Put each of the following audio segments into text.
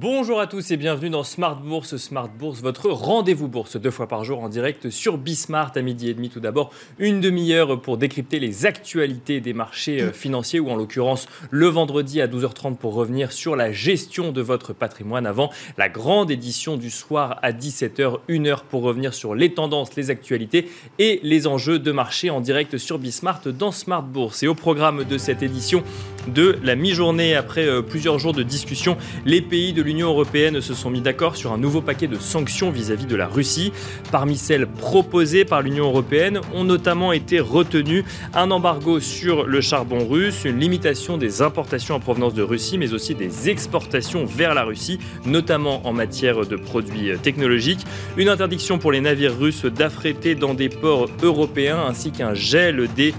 Bonjour à tous et bienvenue dans Smart Bourse. Smart Bourse, votre rendez-vous bourse deux fois par jour en direct sur Bismart à midi et demi. Tout d'abord, une demi-heure pour décrypter les actualités des marchés euh, financiers ou en l'occurrence le vendredi à 12h30 pour revenir sur la gestion de votre patrimoine avant la grande édition du soir à 17h. Une heure pour revenir sur les tendances, les actualités et les enjeux de marché en direct sur Bismart dans Smart Bourse. Et au programme de cette édition de la mi-journée après euh, plusieurs jours de discussion, les pays de l'Union européenne se sont mis d'accord sur un nouveau paquet de sanctions vis-à-vis de la Russie. Parmi celles proposées par l'Union européenne ont notamment été retenues un embargo sur le charbon russe, une limitation des importations en provenance de Russie, mais aussi des exportations vers la Russie, notamment en matière de produits technologiques, une interdiction pour les navires russes d'affréter dans des ports européens, ainsi qu'un gel des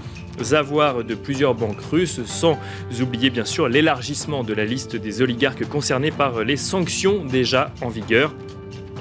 avoirs de plusieurs banques russes, sans oublier bien sûr l'élargissement de la liste des oligarques concernés par les sanctions déjà en vigueur.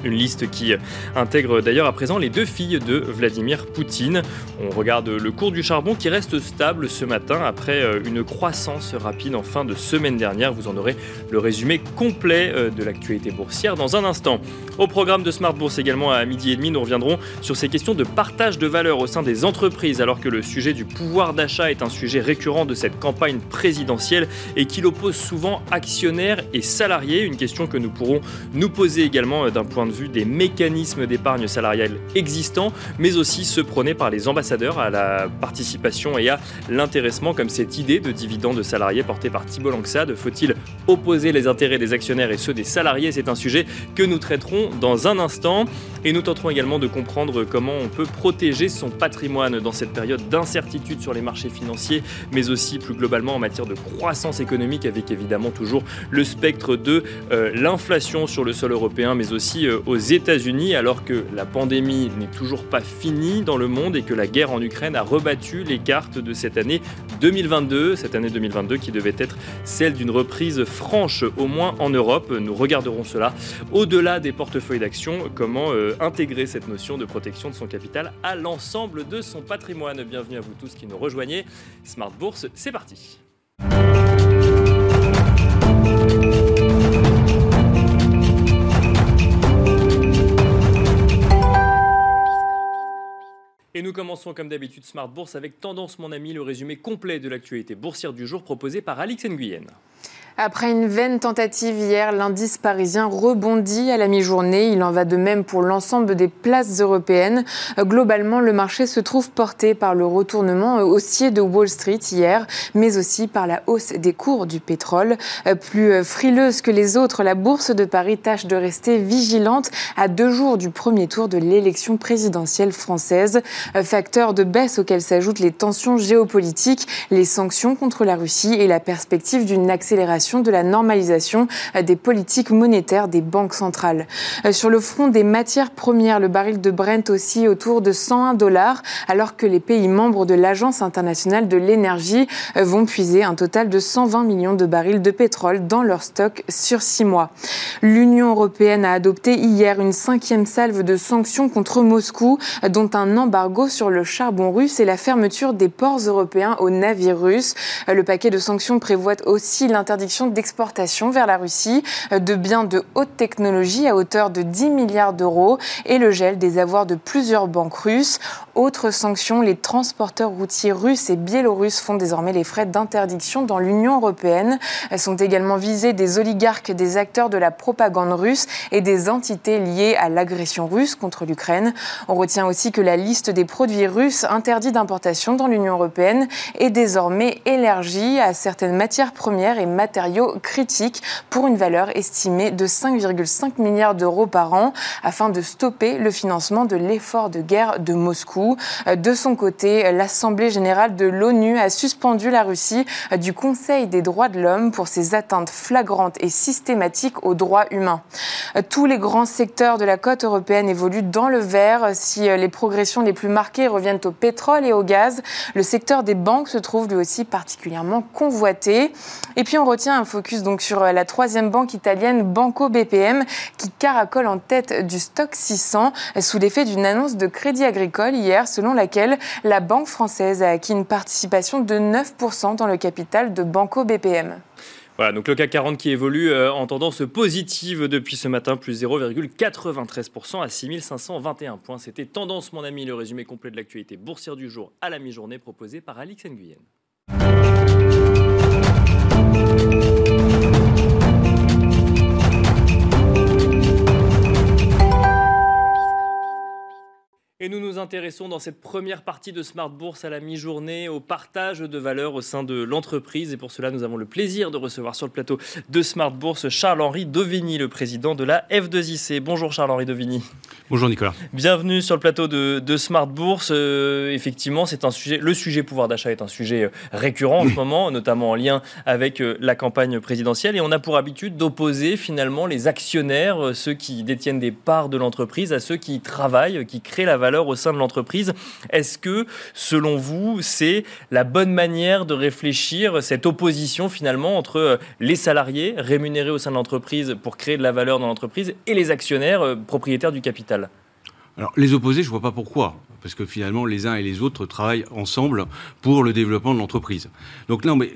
Une liste qui intègre d'ailleurs à présent les deux filles de Vladimir Poutine. On regarde le cours du charbon qui reste stable ce matin après euh, une croissance rapide en fin de semaine dernière. Vous en aurez le résumé complet euh, de l'actualité boursière dans un instant. Au programme de Smart Bourse également à midi et demi, nous reviendrons sur ces questions de partage de valeur au sein des entreprises alors que le sujet du pouvoir d'achat est un sujet récurrent de cette campagne présidentielle et qu'il oppose souvent actionnaires et salariés. Une question que nous pourrons nous poser également euh, d'un point de vue des mécanismes d'épargne salariale existants, mais aussi ceux prônés par les ambassadeurs à la participation et à l'intéressement, comme cette idée de dividende salarié portée par Thibault Langsade. Faut-il opposer les intérêts des actionnaires et ceux des salariés? C'est un sujet que nous traiterons dans un instant. Et nous tenterons également de comprendre comment on peut protéger son patrimoine dans cette période d'incertitude sur les marchés financiers, mais aussi plus globalement en matière de croissance économique, avec évidemment toujours le spectre de euh, l'inflation sur le sol européen, mais aussi euh, aux États-Unis, alors que la pandémie n'est toujours pas finie dans le monde et que la guerre en Ukraine a rebattu les cartes de cette année 2022, cette année 2022 qui devait être celle d'une reprise franche, au moins en Europe. Nous regarderons cela au-delà des portefeuilles d'actions, comment euh, intégrer cette notion de protection de son capital à l'ensemble de son patrimoine. Bienvenue à vous tous qui nous rejoignez. Smart Bourse, c'est parti. Nous commençons comme d'habitude Smart Bourse avec Tendance mon ami, le résumé complet de l'actualité boursière du jour proposé par Alix Nguyen. Après une vaine tentative hier, l'indice parisien rebondit à la mi-journée. Il en va de même pour l'ensemble des places européennes. Globalement, le marché se trouve porté par le retournement haussier de Wall Street hier, mais aussi par la hausse des cours du pétrole. Plus frileuse que les autres, la bourse de Paris tâche de rester vigilante à deux jours du premier tour de l'élection présidentielle française. Facteur de baisse auquel s'ajoutent les tensions géopolitiques, les sanctions contre la Russie et la perspective d'une accélération de la normalisation des politiques monétaires des banques centrales. Euh, sur le front des matières premières, le baril de Brent aussi autour de 101 dollars, alors que les pays membres de l'Agence internationale de l'énergie euh, vont puiser un total de 120 millions de barils de pétrole dans leur stock sur six mois. L'Union européenne a adopté hier une cinquième salve de sanctions contre Moscou, dont un embargo sur le charbon russe et la fermeture des ports européens aux navires russes. Euh, le paquet de sanctions prévoit aussi l'interdiction d'exportation vers la Russie euh, de biens de haute technologie à hauteur de 10 milliards d'euros et le gel des avoirs de plusieurs banques russes. Autre sanction, les transporteurs routiers russes et biélorusses font désormais les frais d'interdiction dans l'Union européenne. Elles sont également visées des oligarques, des acteurs de la propagande russe et des entités liées à l'agression russe contre l'Ukraine. On retient aussi que la liste des produits russes interdits d'importation dans l'Union européenne est désormais élargie à certaines matières premières et matériaux critiques pour une valeur estimée de 5,5 milliards d'euros par an afin de stopper le financement de l'effort de guerre de Moscou. De son côté, l'Assemblée générale de l'ONU a suspendu la Russie du Conseil des droits de l'homme pour ses atteintes flagrantes et systématiques aux droits humains. Tous les grands secteurs de la côte européenne évoluent dans le vert. Si les progressions les plus marquées reviennent au pétrole et au gaz, le secteur des banques se trouve lui aussi particulièrement convoité. Et puis on retient un focus donc sur euh, la troisième banque italienne Banco BPM qui caracole en tête du stock 600 sous l'effet d'une annonce de crédit agricole hier selon laquelle la banque française a acquis une participation de 9% dans le capital de Banco BPM. Voilà, donc le CAC 40 qui évolue euh, en tendance positive depuis ce matin, plus 0,93% à 6521 points. C'était Tendance, mon ami, le résumé complet de l'actualité boursière du jour à la mi-journée proposé par Alix Nguyen. Et nous nous intéressons dans cette première partie de Smart Bourse à la mi-journée au partage de valeur au sein de l'entreprise. Et pour cela, nous avons le plaisir de recevoir sur le plateau de Smart Bourse Charles-Henri Dovigny, le président de la F2IC. Bonjour Charles-Henri Dovigny. Bonjour Nicolas. Bienvenue sur le plateau de, de Smart Bourse. Euh, effectivement, c'est un sujet, le sujet pouvoir d'achat est un sujet euh, récurrent en ce moment, notamment en lien avec euh, la campagne présidentielle. Et on a pour habitude d'opposer finalement les actionnaires, ceux qui détiennent des parts de l'entreprise, à ceux qui travaillent, qui créent la valeur au sein de l'entreprise. Est-ce que, selon vous, c'est la bonne manière de réfléchir cette opposition finalement entre euh, les salariés rémunérés au sein de l'entreprise pour créer de la valeur dans l'entreprise et les actionnaires euh, propriétaires du capital? Alors, les opposés, je ne vois pas pourquoi. Parce que finalement, les uns et les autres travaillent ensemble pour le développement de l'entreprise. Donc, non, mais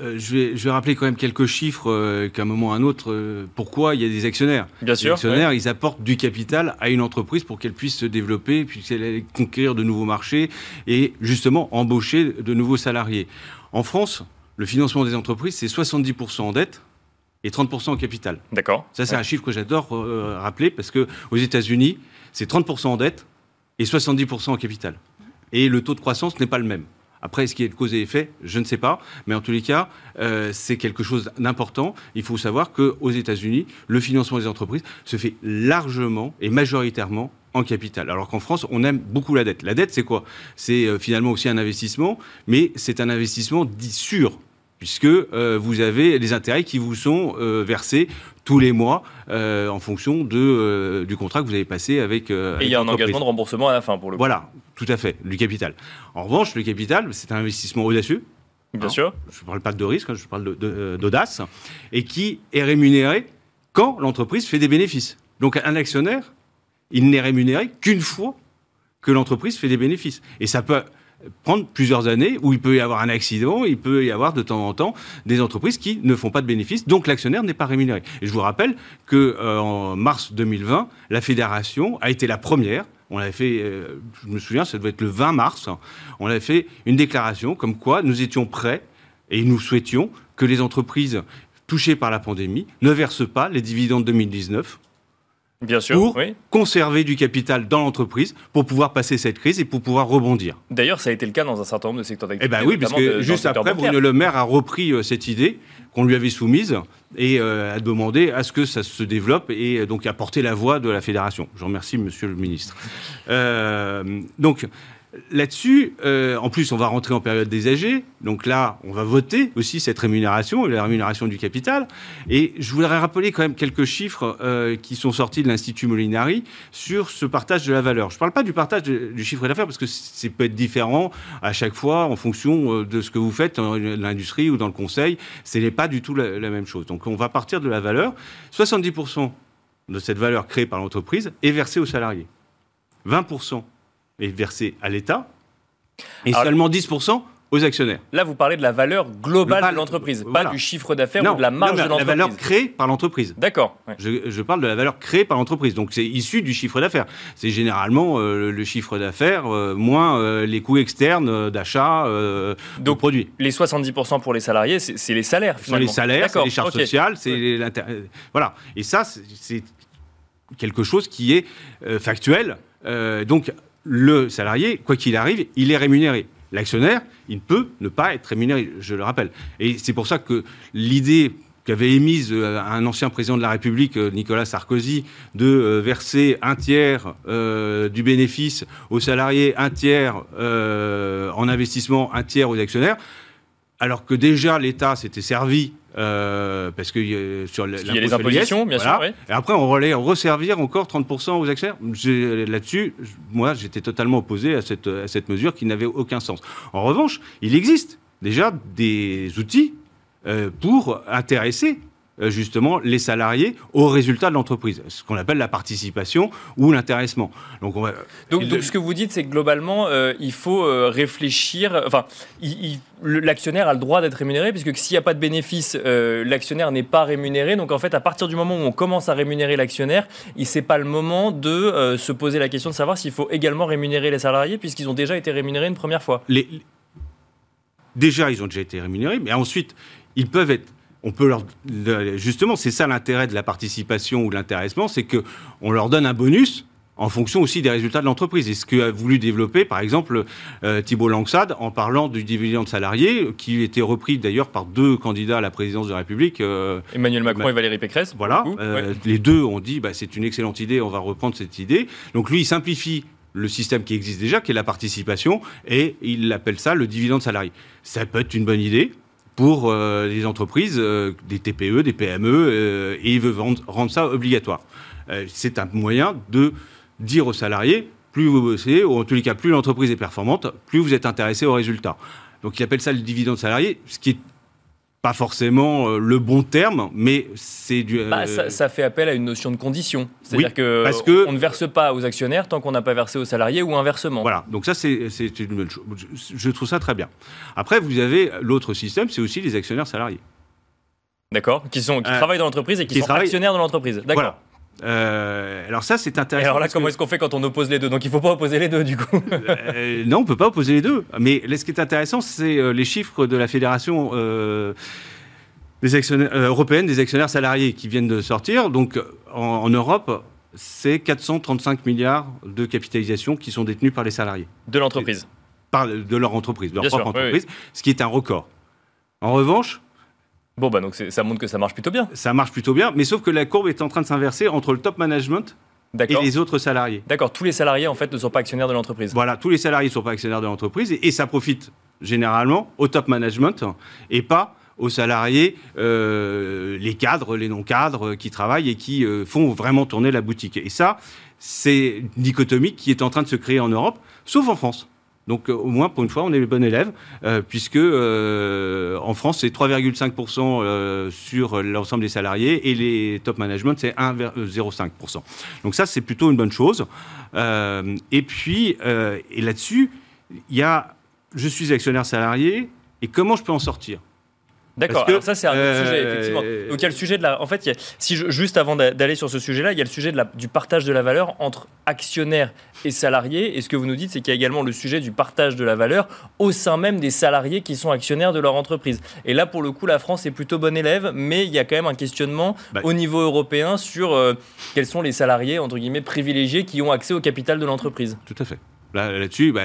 euh, je, vais, rappeler quand même quelques chiffres euh, qu'à un moment ou à un autre, euh, pourquoi il y a des actionnaires. Bien sûr. Les actionnaires, ils apportent du capital à une entreprise pour qu'elle puisse se développer, puisse conquérir de nouveaux marchés et justement embaucher de nouveaux salariés. En France, le financement des entreprises, c'est 70% en dette et 30% en capital. D'accord. Ça, c'est un chiffre que j'adore rappeler parce que aux États-Unis, c'est 30% en dette et 70% en capital. Et le taux de croissance n'est pas le même. Après, ce qui est de cause et effet? Je ne sais pas. Mais en tous les cas, euh, c'est quelque chose d'important. Il faut savoir qu'aux États-Unis, le financement des entreprises se fait largement et majoritairement en capital. Alors qu'en France, on aime beaucoup la dette. La dette, c'est quoi? C'est euh, finalement aussi un investissement, mais c'est un investissement dit sûr puisque euh, vous avez des intérêts qui vous sont versés tous les mois en fonction de, du contrat que vous avez passé avec. Et il y a un engagement de remboursement à la fin pour le coup. Voilà, tout à fait, du capital. En revanche, le capital, c'est un investissement audacieux. Bien sûr. Je ne parle pas de risque, hein, je parle euh, d'audace, et qui est rémunéré quand l'entreprise fait des bénéfices. Donc un actionnaire, il n'est rémunéré qu'une fois que l'entreprise fait des bénéfices. Et ça peut prendre plusieurs années où il peut y avoir un accident, il peut y avoir de temps en temps des entreprises qui ne font pas de bénéfices, donc l'actionnaire n'est pas rémunéré. Et je vous rappelle que euh, en mars 2020, la fédération a été la première. On avait fait, euh, je me souviens, ça devait être le 20 mars, on avait fait une déclaration comme quoi nous étions prêts et nous souhaitions que les entreprises touchées par la pandémie ne versent pas les dividendes 2019 Bien sûr, pour conserver du capital dans l'entreprise pour pouvoir passer cette crise et pour pouvoir rebondir. D'ailleurs, ça a été le cas dans un certain nombre de secteurs d'activité. Eh bien oui, parce que juste après, Bruno Le Maire a repris euh, cette idée qu'on lui avait soumise et euh, a demandé à ce que ça se développe et euh, donc a porté la voix de la fédération. Je remercie Monsieur le Ministre. donc Là-dessus, euh, en plus, on va rentrer en période des âgés. Donc là, on va voter aussi cette rémunération, la rémunération du capital. Et je voudrais rappeler quand même quelques chiffres euh, qui sont sortis de l'Institut Molinari sur ce partage de la valeur. Je ne parle pas du partage du chiffre d'affaires parce que c'est peut être différent à chaque fois en fonction euh, de ce que vous faites dans l'industrie ou dans le conseil. Ce n'est pas du tout la, la même chose. Donc on va partir de la valeur. 70% de cette valeur créée par l'entreprise est versée aux salariés. 20% est versé à l'État et seulement 10% aux actionnaires. Là, vous parlez de la valeur globale de l'entreprise, pas du chiffre d'affaires ou de la marge de l'entreprise. La valeur créée par l'entreprise. D'accord. Je, parle de la valeur créée par l'entreprise. Donc, c'est issu du chiffre d'affaires. C'est généralement euh, le chiffre d'affaires euh, moins euh, les coûts externes d'achat de produits. Les 70% pour les salariés, c'est les salaires, finalement. les salaires, c'est les charges sociales, c'est Voilà. Et ça, c'est quelque chose qui est factuel. donc, le salarié, quoi qu'il arrive, il est rémunéré. L'actionnaire, il peut ne pas être rémunéré, je le rappelle. Et c'est pour ça que l'idée qu'avait émise euh, un ancien président de la République, euh, Nicolas Sarkozy, de euh, verser un tiers du bénéfice aux salariés, un tiers en investissement, un tiers aux actionnaires, alors que déjà l'État s'était servi euh, parce que euh, sur il y a les impositions, bien sûr. Et après, on allait resservir encore 30% aux actionnaires. Là-dessus, moi, j'étais totalement opposé à cette, à cette mesure qui n'avait aucun sens. En revanche, il existe déjà des outils euh, pour intéresser justement les salariés au résultat de l'entreprise, ce qu'on appelle la participation ou l'intéressement. Donc, donc, ce que vous dites, c'est que globalement, euh, il faut euh, réfléchir. Enfin, l'actionnaire a le droit d'être rémunéré, puisque s'il n'y a pas de bénéfice, l'actionnaire n'est pas rémunéré. Donc en fait, à partir du moment où on commence à rémunérer l'actionnaire, il n'est pas le moment de se poser la question de savoir s'il faut également rémunérer les salariés, puisqu'ils ont déjà été rémunérés une première fois. Les... Déjà, ils ont déjà été rémunérés, mais ensuite, ils peuvent être on peut leur justement c'est ça l'intérêt de la participation ou de l'intéressement, c'est que on leur donne un bonus en fonction aussi des résultats de l'entreprise. Et ce qu'a voulu développer, par exemple, euh, Thibault Langsad, en parlant du dividende salarié, qui était repris d'ailleurs par deux candidats à la présidence de la République. Euh, Emmanuel Macron et Valérie Pécresse. Voilà. Euh, les deux ont dit, bah, c'est une excellente idée, on va reprendre cette idée. Donc lui, il simplifie le système qui existe déjà, qui est la participation, et il appelle ça le dividende salarié. Ça peut être une bonne idée pour euh, les entreprises, euh, des TPE, des PME, euh, et il veut rendre, ça obligatoire. c'est un moyen de dire aux salariés, plus vous bossez, ou en tous les cas, plus l'entreprise est performante, plus vous êtes intéressé au résultat. Donc il appelle ça le dividende salarié, ce qui est pas forcément euh, le bon terme, mais c'est du. Bah, euh, ça, fait appel à une notion de condition. C'est-à-dire que, on ne verse pas aux actionnaires tant qu'on n'a pas versé aux salariés ou inversement. Voilà, donc ça c'est une bonne chose. Je trouve ça très bien. Après, vous avez l'autre système, c'est aussi les actionnaires salariés. D'accord, qui, sont, qui euh, travaillent dans l'entreprise et qui, sont actionnaires de l'entreprise. D'accord. Alors ça, c'est intéressant. alors là, comment est-ce qu'on fait quand on oppose les deux Donc il ne faut pas opposer les deux, du coup. non, on ne peut pas opposer les deux. Mais ce qui est intéressant, c'est les chiffres de la fédération des actionnaires, euh, européennes des actionnaires salariés qui viennent de sortir. Donc en, Europe, c'est 435 milliards de capitalisation qui sont détenus par les salariés. De l'entreprise par, De leur entreprise, de leur propre entreprise, ce qui est un record. En revanche, Bon, bah donc ça montre que ça marche plutôt bien. Ça marche plutôt bien, mais sauf que la courbe est en train de s'inverser entre le top management et les autres salariés. D'accord, tous les salariés en fait ne sont pas actionnaires de l'entreprise. Voilà, tous les salariés ne sont pas actionnaires de l'entreprise et, et, ça profite généralement au top management et pas aux salariés, euh, les cadres, les non-cadres qui travaillent et qui euh, font vraiment tourner la boutique. Et ça, c'est une dichotomie qui est en train de se créer en Europe, sauf en France. Donc euh, au moins pour une fois, on est les bons élèves, puisque en France c'est 3,5% sur l'ensemble des salariés et les top management c'est 1,05%. Donc ça c'est plutôt une bonne chose. et puis là-dessus, il y a je suis actionnaire salarié et comment je peux en sortir? D'accord, ça c'est un autre sujet, effectivement. Euh, Donc il y a le sujet de la. En fait, si juste avant d'aller sur ce sujet-là, il y a le sujet de la, du partage de la valeur entre actionnaires et salariés. Et ce que vous nous dites, c'est qu'il y a également le sujet du partage de la valeur au sein même des salariés qui sont actionnaires de leur entreprise. Et là, pour le coup, la France est plutôt bonne élève, mais il y a quand même un questionnement bah, au niveau européen sur euh, quels sont les salariés, entre guillemets, privilégiés qui ont accès au capital de l'entreprise. Tout à fait. Là-dessus, bah,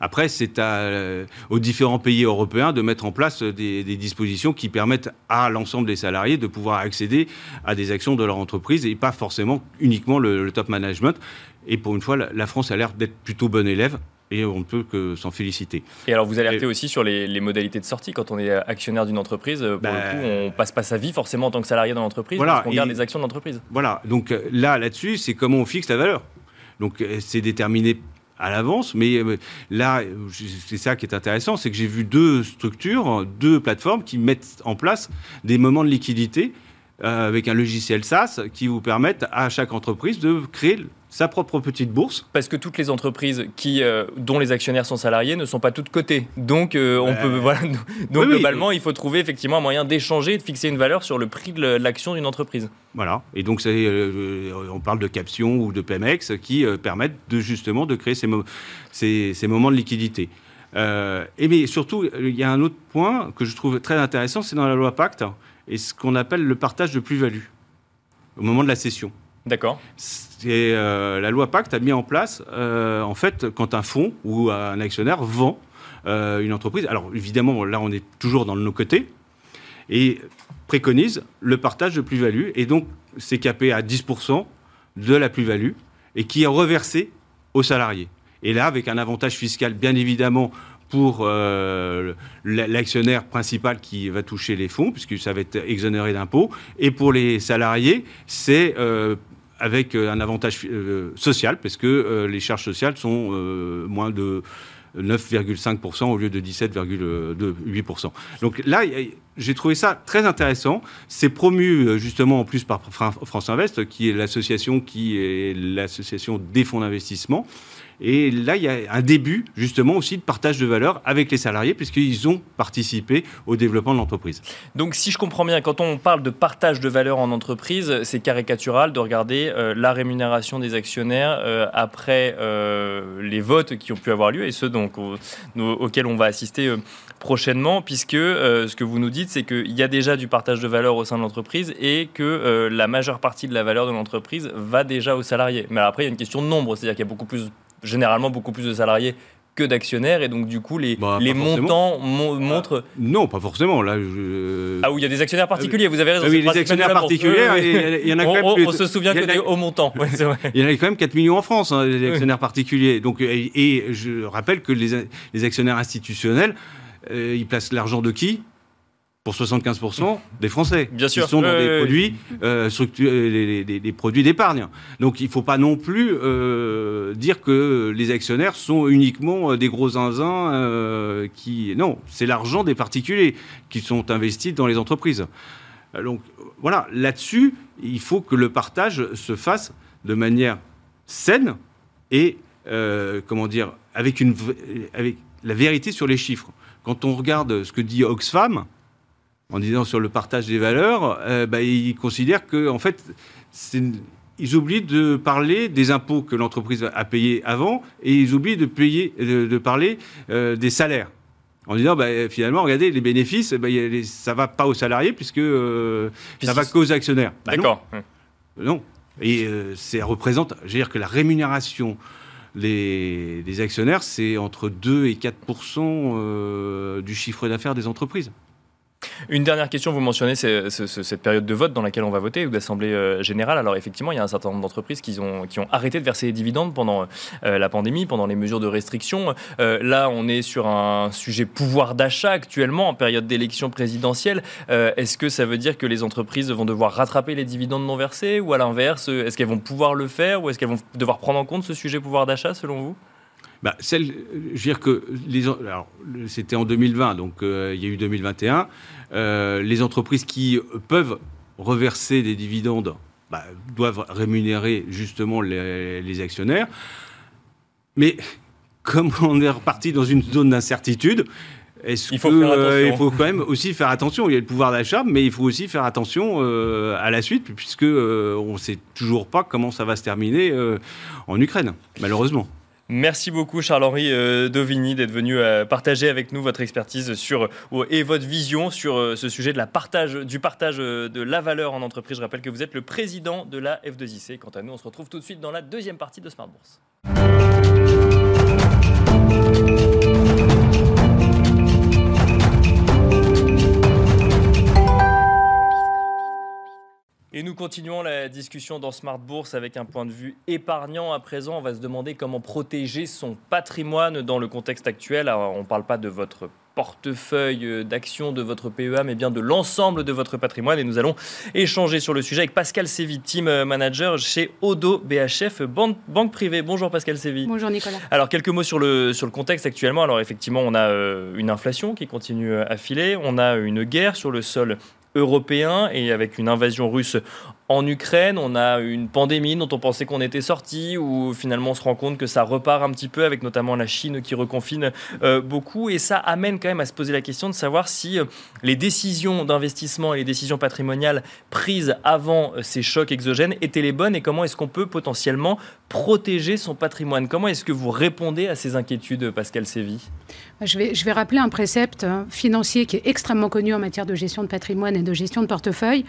après, c'est euh, aux différents pays européens de mettre en place des, dispositions qui permettent à l'ensemble des salariés de pouvoir accéder à des actions de leur entreprise et pas forcément uniquement le, top management. Et pour une fois, la, France a l'air d'être plutôt bonne élève et on ne peut que s'en féliciter. Et alors vous alertez aussi sur les, modalités de sortie. Quand on est actionnaire d'une entreprise, pour le bah, coup, on passe pas sa vie forcément en tant que salarié dans l'entreprise, voilà, on garde les actions de l'entreprise. Voilà, donc euh, là, là-dessus, c'est comment on fixe la valeur. Donc euh, c'est déterminé à l'avance. Mais euh, là, c'est ça qui est intéressant, c'est que j'ai vu deux structures, deux plateformes qui mettent en place des moments de liquidité euh, avec un logiciel SaaS qui vous permettent à chaque entreprise de créer sa propre petite bourse. Parce que toutes les entreprises qui, euh, dont les actionnaires sont salariés ne sont pas toutes cotées. Donc, on peut, voilà, donc globalement, il faut trouver effectivement un moyen d'échanger et de fixer une valeur sur le prix de l'action d'une entreprise. Voilà. Et donc, on parle de captions ou de Pemex qui permettent de, justement de créer ces, ces, ces moments de liquidité. et mais surtout, il y a un autre point que je trouve très intéressant, c'est dans la loi Pacte et ce qu'on appelle le partage de plus-value au moment de la cession. D'accord. Euh, la loi Pacte a mis en place, euh, en fait, quand un fonds ou un actionnaire vend euh, une entreprise, alors évidemment, là, on est toujours dans nos côtés, et préconise le partage de plus-value, et donc c'est capé à 10% de la plus-value, et qui est reversé aux salariés. Et là, avec un avantage fiscal, bien évidemment, pour euh, l'actionnaire principal qui va toucher les fonds, puisque ça va être exonéré d'impôts, et pour les salariés, c'est euh, avec un avantage euh, social, parce que les charges sociales sont moins de 9,5% au lieu de 17,8%. Donc là, j'ai trouvé ça très intéressant. C'est promu justement en plus par France Invest, qui est l'association des fonds d'investissement. Et là, il y a un début, justement, aussi de partage de valeur avec les salariés, puisqu'ils ont participé au développement de l'entreprise. Donc, si je comprends bien, quand on parle de partage de valeur en entreprise, c'est caricatural de regarder euh, la rémunération des actionnaires euh, après euh, les votes qui ont pu avoir lieu, et ceux donc, auxquels on va assister prochainement, puisque ce que vous nous dites, c'est qu'il y a déjà du partage de valeur au sein de l'entreprise et que la majeure partie de la valeur de l'entreprise va déjà aux salariés. Mais après, il y a une question de nombre, c'est-à-dire qu'il y a beaucoup plus généralement beaucoup plus de salariés que d'actionnaires. Et donc du coup les, bah, les montants montrent ah, non pas forcément. Là ah oui il y a des actionnaires particuliers vous avez raison oui, les actionnaires particuliers il y en a quand même on, se souvient que des hauts montants. Il y en a quand même 4 millions en France hein, les actionnaires particuliers. Donc et, je rappelle que les, les actionnaires institutionnels euh, ils placent l'argent de qui? Pour 75% des Français. Bien sûr. Qui sont dans des, produits, euh, produits d'épargne. Donc il ne faut pas non plus euh, dire que les actionnaires sont uniquement euh, des gros zinzins euh, qui... Non, c'est l'argent des particuliers qui sont investis dans les entreprises. Donc voilà, là-dessus, il faut que le partage se fasse de manière saine et, comment dire, avec, une, avec la vérité sur les chiffres. Quand on regarde ce que dit Oxfam, en disant sur le partage des valeurs, euh, bah, ils considèrent que, en fait, ils oublient de parler des impôts que l'entreprise a payés avant et ils oublient de, payer, de, parler euh, des salaires. En disant, bah, finalement, regardez, les bénéfices, bah, ça ne va pas aux salariés puisque euh, ça va qu'aux actionnaires. D'accord. Non. Et ça représente, je veux dire que la rémunération des, des actionnaires, c'est entre 2 et 4% du chiffre d'affaires des entreprises. Une dernière question, vous mentionnez cette période de vote dans laquelle on va voter, ou d'assemblée euh, générale. Alors effectivement, il y a un certain nombre d'entreprises qui ont, qui ont arrêté de verser des dividendes pendant euh, la pandémie, pendant les mesures de restriction. Euh, là, on est sur un sujet pouvoir d'achat actuellement, en période d'élection présidentielle. est-ce que ça veut dire que les entreprises vont devoir rattraper les dividendes non versés, ou à l'inverse, est-ce qu'elles vont pouvoir le faire, ou est-ce qu'elles vont devoir prendre en compte ce sujet pouvoir d'achat, selon vous? Bah, celle, je veux dire que c'était en 2020, donc euh, il y a eu 2021. Euh, les entreprises qui peuvent reverser des dividendes bah, doivent rémunérer justement les, actionnaires. Mais comme on est reparti dans une zone d'incertitude, est-ce il, faut euh, il faut quand même aussi faire attention. Il y a le pouvoir d'achat, mais il faut aussi faire attention à la suite, puisque on ne sait toujours pas comment ça va se terminer en Ukraine, malheureusement. Merci beaucoup Charles-Henri euh, Dovigny d'être venu euh, partager avec nous votre expertise sur, euh, et votre vision sur ce sujet de la partage, du partage de la valeur en entreprise. Je rappelle que vous êtes le président de la F2IC. Quant à nous, on se retrouve tout de suite dans la deuxième partie de Smart Bourse. Et nous continuons la discussion dans Smart Bourse avec un point de vue épargnant. À présent, on va se demander comment protéger son patrimoine dans le contexte actuel. on ne parle pas de votre portefeuille d'actions de votre PEA, mais bien de l'ensemble de votre patrimoine. Et nous allons échanger sur le sujet avec Pascal Sévy, team manager chez Odo BHF, banque, privée. Bonjour Pascal Sévy. Bonjour Nicolas. Alors quelques mots sur le, sur le contexte actuellement. Alors effectivement, on a euh, une inflation qui continue à filer, on a une guerre sur le sol européen et avec une invasion russe en Ukraine, on a une pandémie dont on pensait qu'on était sorti, où finalement on se rend compte que ça repart un petit peu, avec notamment la Chine qui reconfine euh, beaucoup. Et ça amène quand même à se poser la question de savoir si euh, les décisions d'investissement et les décisions patrimoniales prises avant euh, ces chocs exogènes étaient les bonnes et comment est-ce qu'on peut potentiellement protéger son patrimoine? Comment est-ce que vous répondez à ces inquiétudes, Pascal Sévy? Je vais, je vais rappeler un précepte hein, financier qui est extrêmement connu en matière de gestion de patrimoine et de gestion de portefeuille.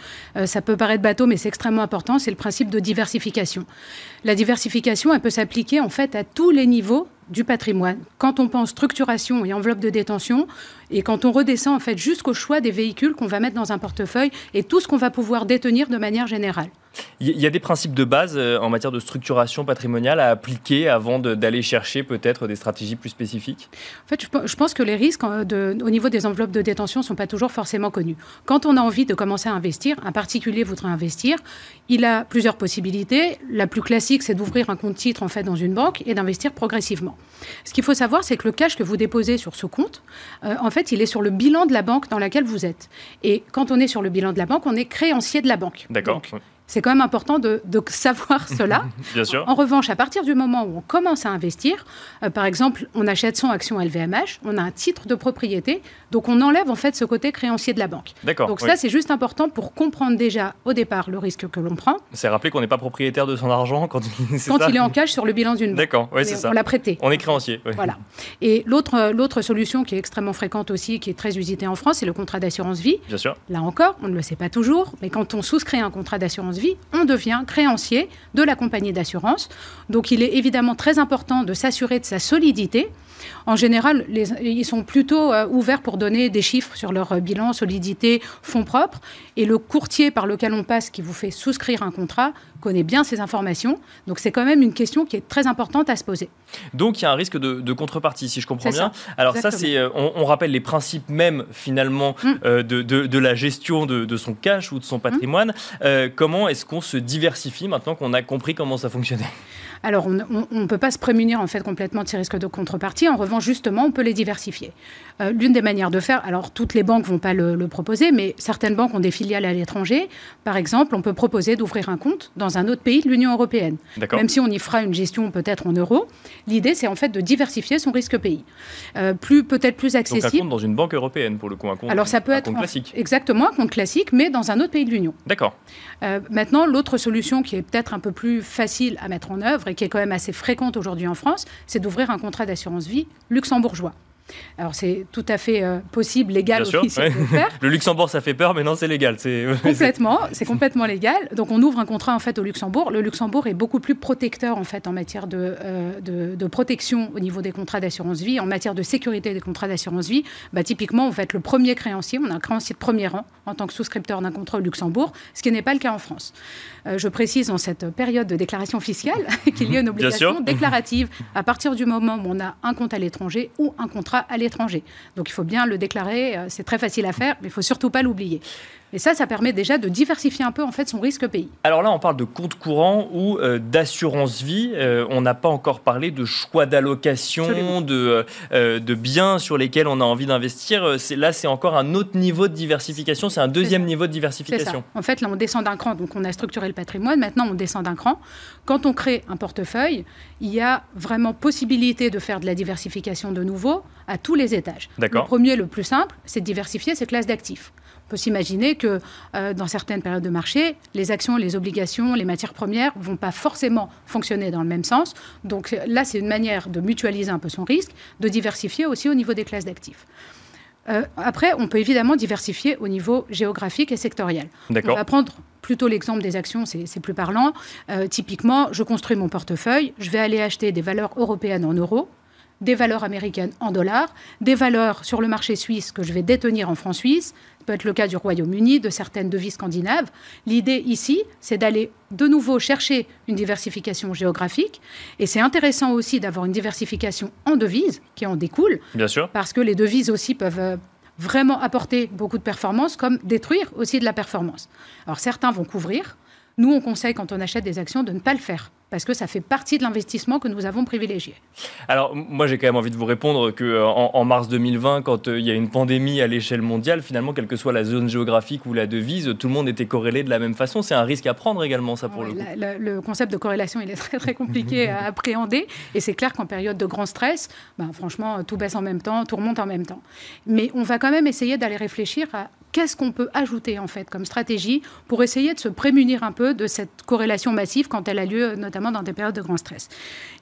ça peut paraître bateau, mais c'est extrêmement important, c'est le principe de diversification. La diversification, elle peut s'appliquer en fait à tous les niveaux du patrimoine. Quand on pense structuration et enveloppe de détention, et quand on redescend en fait jusqu'au choix des véhicules qu'on va mettre dans un portefeuille et tout ce qu'on va pouvoir détenir de manière générale. Il y a des principes de base euh, en matière de structuration patrimoniale à appliquer avant d'aller chercher peut-être des stratégies plus spécifiques? En fait, je pense que les risques de, au niveau des enveloppes de détention ne sont pas toujours forcément connus. Quand on a envie de commencer à investir, un particulier voudrait investir, il a plusieurs possibilités. La plus classique, c'est d'ouvrir un compte titre en fait dans une banque et d'investir progressivement. Ce qu'il faut savoir, c'est que le cash que vous déposez sur ce compte, euh, en fait, il est sur le bilan de la banque dans laquelle vous êtes. Et quand on est sur le bilan de la banque, on est créancier de la banque. D'accord. C'est quand même important de, savoir cela. Bien sûr. En, revanche, à partir du moment où on commence à investir, euh, par exemple, on achète son action LVMH, on a un titre de propriété, donc on enlève en fait ce côté créancier de la banque. D'accord. Donc ça, c'est juste important pour comprendre déjà au départ le risque que l'on prend. C'est rappeler qu'on n'est pas propriétaire de son argent quand, il, quand il est en cash sur le bilan d'une banque. D'accord, oui, c'est ça. On l'a prêté. On est créancier. Voilà. Et l'autre, l'autre solution qui est extrêmement fréquente aussi, qui est très usitée en France, c'est le contrat d'assurance vie. Bien sûr. Là encore, on ne le sait pas toujours, mais quand on souscrit un contrat d'assurance on devient créancier de la compagnie d'assurance. Donc il est évidemment très important de s'assurer de sa solidité. En général, ils sont plutôt euh, ouverts pour donner des chiffres sur leur bilan, solidité, fonds propres. Et le courtier par lequel on passe, qui vous fait souscrire un contrat, connaît bien ces informations. Donc c'est quand même une question qui est très importante à se poser. Donc il y a un risque de, contrepartie, si je comprends bien. Alors ça, c'est, euh, on, rappelle les principes même finalement mm. euh, de, la gestion de, son cash ou de son patrimoine. Mm. comment est-ce qu'on se diversifie maintenant qu'on a compris comment ça fonctionnait? Alors, on ne peut pas se prémunir en fait complètement de ces risques de contrepartie. En revanche, justement, on peut les diversifier. Euh, l'une des manières de faire, alors toutes les banques vont pas le, proposer, mais certaines banques ont des filiales à l'étranger. Par exemple, on peut proposer d'ouvrir un compte dans un autre pays de l'Union européenne. Même si on y fera une gestion peut-être en euros, l'idée c'est en fait de diversifier son risque pays. Euh, plus peut-être plus accessible. Donc un compte dans une banque européenne pour le coup, un compte. Alors ça peut être classique. exactement un compte classique, mais dans un autre pays de l'Union. D'accord. Euh, maintenant, l'autre solution qui est peut-être un peu plus facile à mettre en œuvre et qui est quand même assez fréquente aujourd'hui en France, c'est d'ouvrir un contrat d'assurance vie luxembourgeois. Alors c'est tout à fait euh, possible, légal aussi de faire. Le Luxembourg, ça fait peur, mais non, c'est légal. C'est complètement, c'est complètement légal. Donc on ouvre un contrat en fait au Luxembourg. Le Luxembourg est beaucoup plus protecteur en fait en matière de, euh, de, protection au niveau des contrats d'assurance vie, en matière de sécurité des contrats d'assurance vie. Bah, typiquement, vous faites le premier créancier, on a un créancier de premier rang en tant que souscripteur d'un contrat au Luxembourg, ce qui n'est pas le cas en France. Euh, je précise en cette période de déclaration fiscale qu'il y a une obligation déclarative à partir du moment où on a un compte à l'étranger ou un contrat à l'étranger. Donc il faut bien le déclarer, euh, c'est très facile à faire, mais il faut surtout pas l'oublier. Et ça, ça permet déjà de diversifier un peu en fait son risque pays. Alors là, on parle de compte courant ou euh, d'assurance vie. Euh, on n'a pas encore parlé de choix d'allocation, de, euh, de biens sur lesquels on a envie d'investir. Là, c'est encore un autre niveau de diversification. C'est un deuxième niveau de diversification. En fait, là, on descend d'un cran. Donc, on a structuré le patrimoine. Maintenant, on descend d'un cran. Quand on crée un portefeuille, il y a vraiment possibilité de faire de la diversification de nouveau à tous les étages. Le premier, le plus simple, c'est de diversifier ses classes d'actifs. On peut s'imaginer que euh, dans certaines périodes de marché, les actions, les obligations, les matières premières ne vont pas forcément fonctionner dans le même sens. Donc là, c'est une manière de mutualiser un peu son risque, de diversifier aussi au niveau des classes d'actifs. Euh, après, on peut évidemment diversifier au niveau géographique et sectoriel. On va prendre plutôt l'exemple des actions, c'est plus parlant. Euh, typiquement, je construis mon portefeuille, je vais aller acheter des valeurs européennes en euros, des valeurs américaines en dollars, des valeurs sur le marché suisse que je vais détenir en francs suisses, peut être le cas du Royaume-Uni, de certaines devises scandinaves. L'idée ici, c'est d'aller de nouveau chercher une diversification géographique. Et c'est intéressant aussi d'avoir une diversification en devises qui en découle. Bien sûr. Parce que les devises aussi peuvent euh, vraiment apporter beaucoup de performance, comme détruire aussi de la performance. Alors certains vont couvrir. Nous, on conseille quand on achète des actions de ne pas le faire parce que ça fait partie de l'investissement que nous avons privilégié. Alors, moi, j'ai quand même envie de vous répondre qu'en euh, en, mars 2020, quand euh, il y a une pandémie à l'échelle mondiale, finalement, quelle que soit la zone géographique ou la devise, tout le monde était corrélé de la même façon. C'est un risque à prendre également, ça, pour le coup. le concept de corrélation, il est très, très compliqué à appréhender. Et c'est clair qu'en période de grand stress, ben, franchement, tout baisse en même temps, tout remonte en même temps. Mais on va quand même essayer d'aller réfléchir à qu'est-ce qu'on peut ajouter, en fait, comme stratégie pour essayer de se prémunir un peu de cette corrélation massive quand elle a lieu, notamment dans des périodes de grand stress.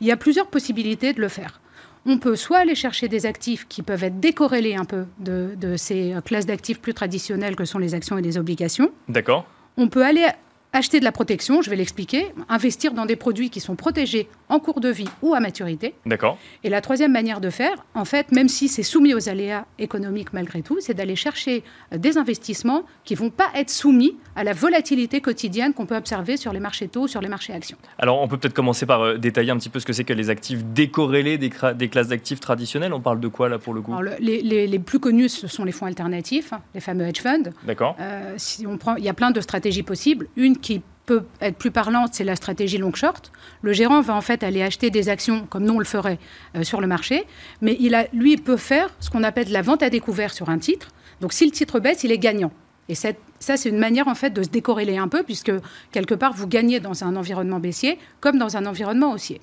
Il y a plusieurs possibilités de le faire. On peut soit aller chercher des actifs qui peuvent être décorrélés un peu de, ces classes d'actifs plus traditionnelles que sont les actions et les obligations. D'accord. On peut aller acheter de la protection, je vais l'expliquer, investir dans des produits qui sont protégés en cours de vie ou à maturité. D'accord. Et la troisième manière de faire, en fait, même si c'est soumis aux aléas économiques malgré tout, c'est d'aller chercher euh, des investissements qui ne vont pas être soumis à la volatilité quotidienne qu'on peut observer sur les marchés taux, sur les marchés actions. Alors, on peut peut-être commencer par euh, détailler un petit peu ce que c'est que les actifs décorrélés des, des classes d'actifs traditionnelles. On parle de quoi là pour le coup? Les, plus connus, ce sont les fonds alternatifs, hein, les fameux hedge funds. D'accord. Euh, si on prend, il y a plein de stratégies possibles. Une qui peut être plus parlante, c'est la stratégie long short. Le gérant va en fait aller acheter des actions comme nous on le ferait euh, sur le marché, mais il a, lui peut faire ce qu'on appelle la vente à découvert sur un titre. Donc si le titre baisse, il est gagnant. Et ça, c'est une manière en fait de se décorréler un peu, puisque quelque part vous gagnez dans un environnement baissier comme dans un environnement haussier.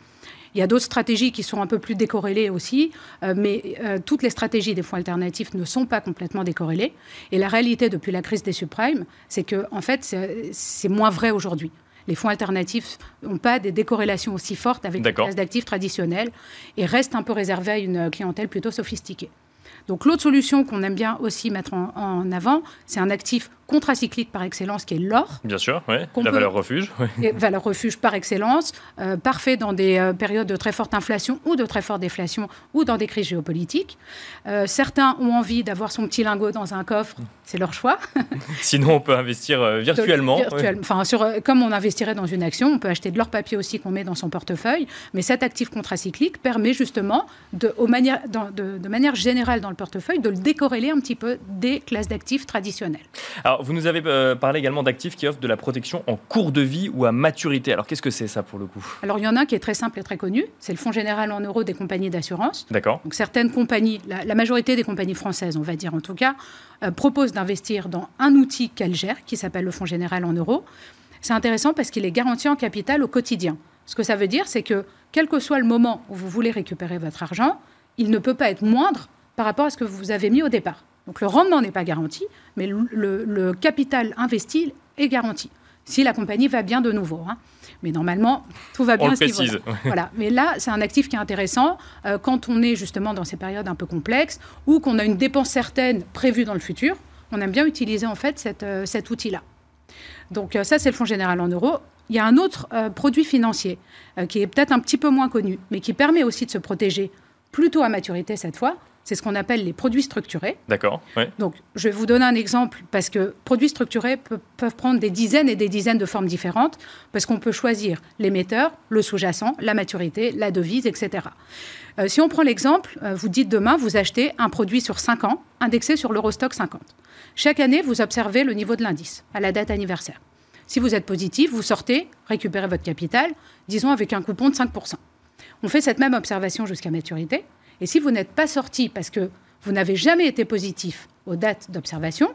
Il y a d'autres stratégies qui sont un peu plus décorrélées aussi, euh, mais euh, toutes les stratégies des fonds alternatifs ne sont pas complètement décorrélées. Et la réalité depuis la crise des subprimes, c'est que en fait, c'est moins vrai aujourd'hui. Les fonds alternatifs n'ont pas des décorrélations aussi fortes avec les classes d'actifs traditionnelles et restent un peu réservés à une clientèle plutôt sophistiquée. Donc l'autre solution qu'on aime bien aussi mettre en avant, c'est un actif contracyclique par excellence qui est l'or. Bien sûr, oui. la valeur refuge. Valeur refuge par excellence, euh, parfait dans des euh, périodes de très forte inflation ou de très forte déflation ou dans des crises géopolitiques. Euh, certains ont envie d'avoir son petit lingot dans un coffre, c'est leur choix. Sinon, on peut investir virtuellement. Enfin, sur, comme on investirait dans une action, on peut acheter de l'or papier aussi qu'on met dans son portefeuille, mais cet actif contracyclique permet justement, de manière générale dans le portefeuille, de le décorréler un petit peu des classes d'actifs traditionnelles. Alors, vous nous avez euh, parlé également d'actifs qui offrent de la protection en cours de vie ou à maturité. Alors, qu'est-ce que c'est ça pour le coup? Alors, il y en a un qui est très simple et très connu. C'est le Fonds général en euros des compagnies d'assurance. D'accord. Donc, certaines compagnies, la, majorité des compagnies françaises, on va dire en tout cas, euh, proposent d'investir dans un outil qu'elles gèrent qui s'appelle le Fonds général en euros. C'est intéressant parce qu'il est garanti en capital au quotidien. Ce que ça veut dire, c'est que quel que soit le moment où vous voulez récupérer votre argent, il ne peut pas être moindre par rapport à ce que vous avez mis au départ. Donc le rendement n'est pas garanti, mais le, capital investi est garanti. Si la compagnie va bien de nouveau. Hein. Mais normalement, tout va bien. On le précise. Voilà. Mais là, c'est un actif qui est intéressant euh, quand on est justement dans ces périodes un peu complexes ou qu'on a une dépense certaine prévue dans le futur. On aime bien utiliser en fait euh, cet outil-là. Donc euh, ça, c'est le Fonds général en euros. Il y a un autre produit financier qui est peut-être un petit peu moins connu, mais qui permet aussi de se protéger plutôt à maturité cette fois, c'est ce qu'on appelle les produits structurés. D'accord. Donc, je vais vous donner un exemple parce que produits structurés peuvent prendre des dizaines et des dizaines de formes différentes parce qu'on peut choisir l'émetteur, le sous-jacent, la maturité, la devise, etc. Euh, si on prend l'exemple, euh, vous dites demain, vous achetez un produit sur 5 ans indexé sur l'Eurostock 50. Chaque année, vous observez le niveau de l'indice à la date anniversaire. Si vous êtes positif, vous sortez, récupérez votre capital, disons avec un coupon de 5%. On fait cette même observation jusqu'à maturité. Et si vous n'êtes pas sorti parce que vous n'avez jamais été positif aux dates d'observation,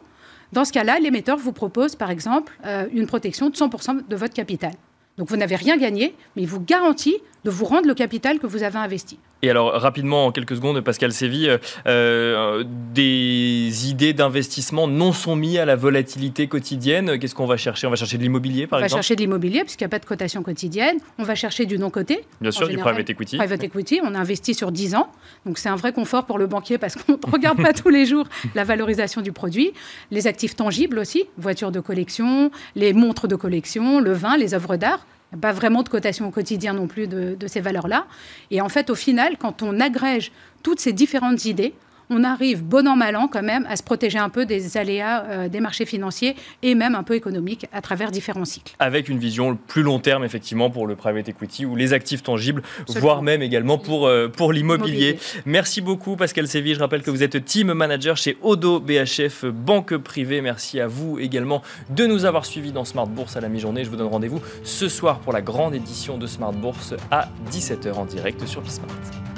dans ce cas-là, l'émetteur vous propose, par exemple, euh, une protection de 100% de votre capital. Donc vous n'avez rien gagné, mais il vous garantit de vous rendre le capital que vous avez investi. Et alors, rapidement, en quelques secondes, Pascal Sévy, euh, euh, des idées d'investissement non soumis à la volatilité quotidienne. Qu'est-ce qu'on va chercher? On va chercher de l'immobilier, par exemple On va chercher de l'immobilier, puisqu'il n'y a pas de cotation quotidienne. On va chercher du non-coté. Bien sûr, du private equity. Private equity, on investit sur 10 ans. Donc, c'est un vrai confort pour le banquier parce qu'on ne regarde pas tous les jours la valorisation du produit. Les actifs tangibles aussi, voitures de collection, les montres de collection, le vin, les œuvres d'art pas vraiment de cotation au quotidien non plus de, de ces valeurs-là. Et en fait, au final, quand on agrège toutes ces différentes idées, on arrive, bon an, mal an, quand même, à se protéger un peu des aléas euh, des marchés financiers et même un peu économiques à travers différents cycles. Avec une vision plus long terme, effectivement, pour le private equity ou les actifs tangibles, voire même également pour, euh, pour l'immobilier. Merci beaucoup, Pascal Séville. Je rappelle que vous êtes team manager chez Odo BHF Banque Privée. Merci à vous également de nous avoir suivis dans Smart Bourse à la mi-journée. Je vous donne rendez-vous ce soir pour la grande édition de Smart Bourse à 17h en direct sur Bismart.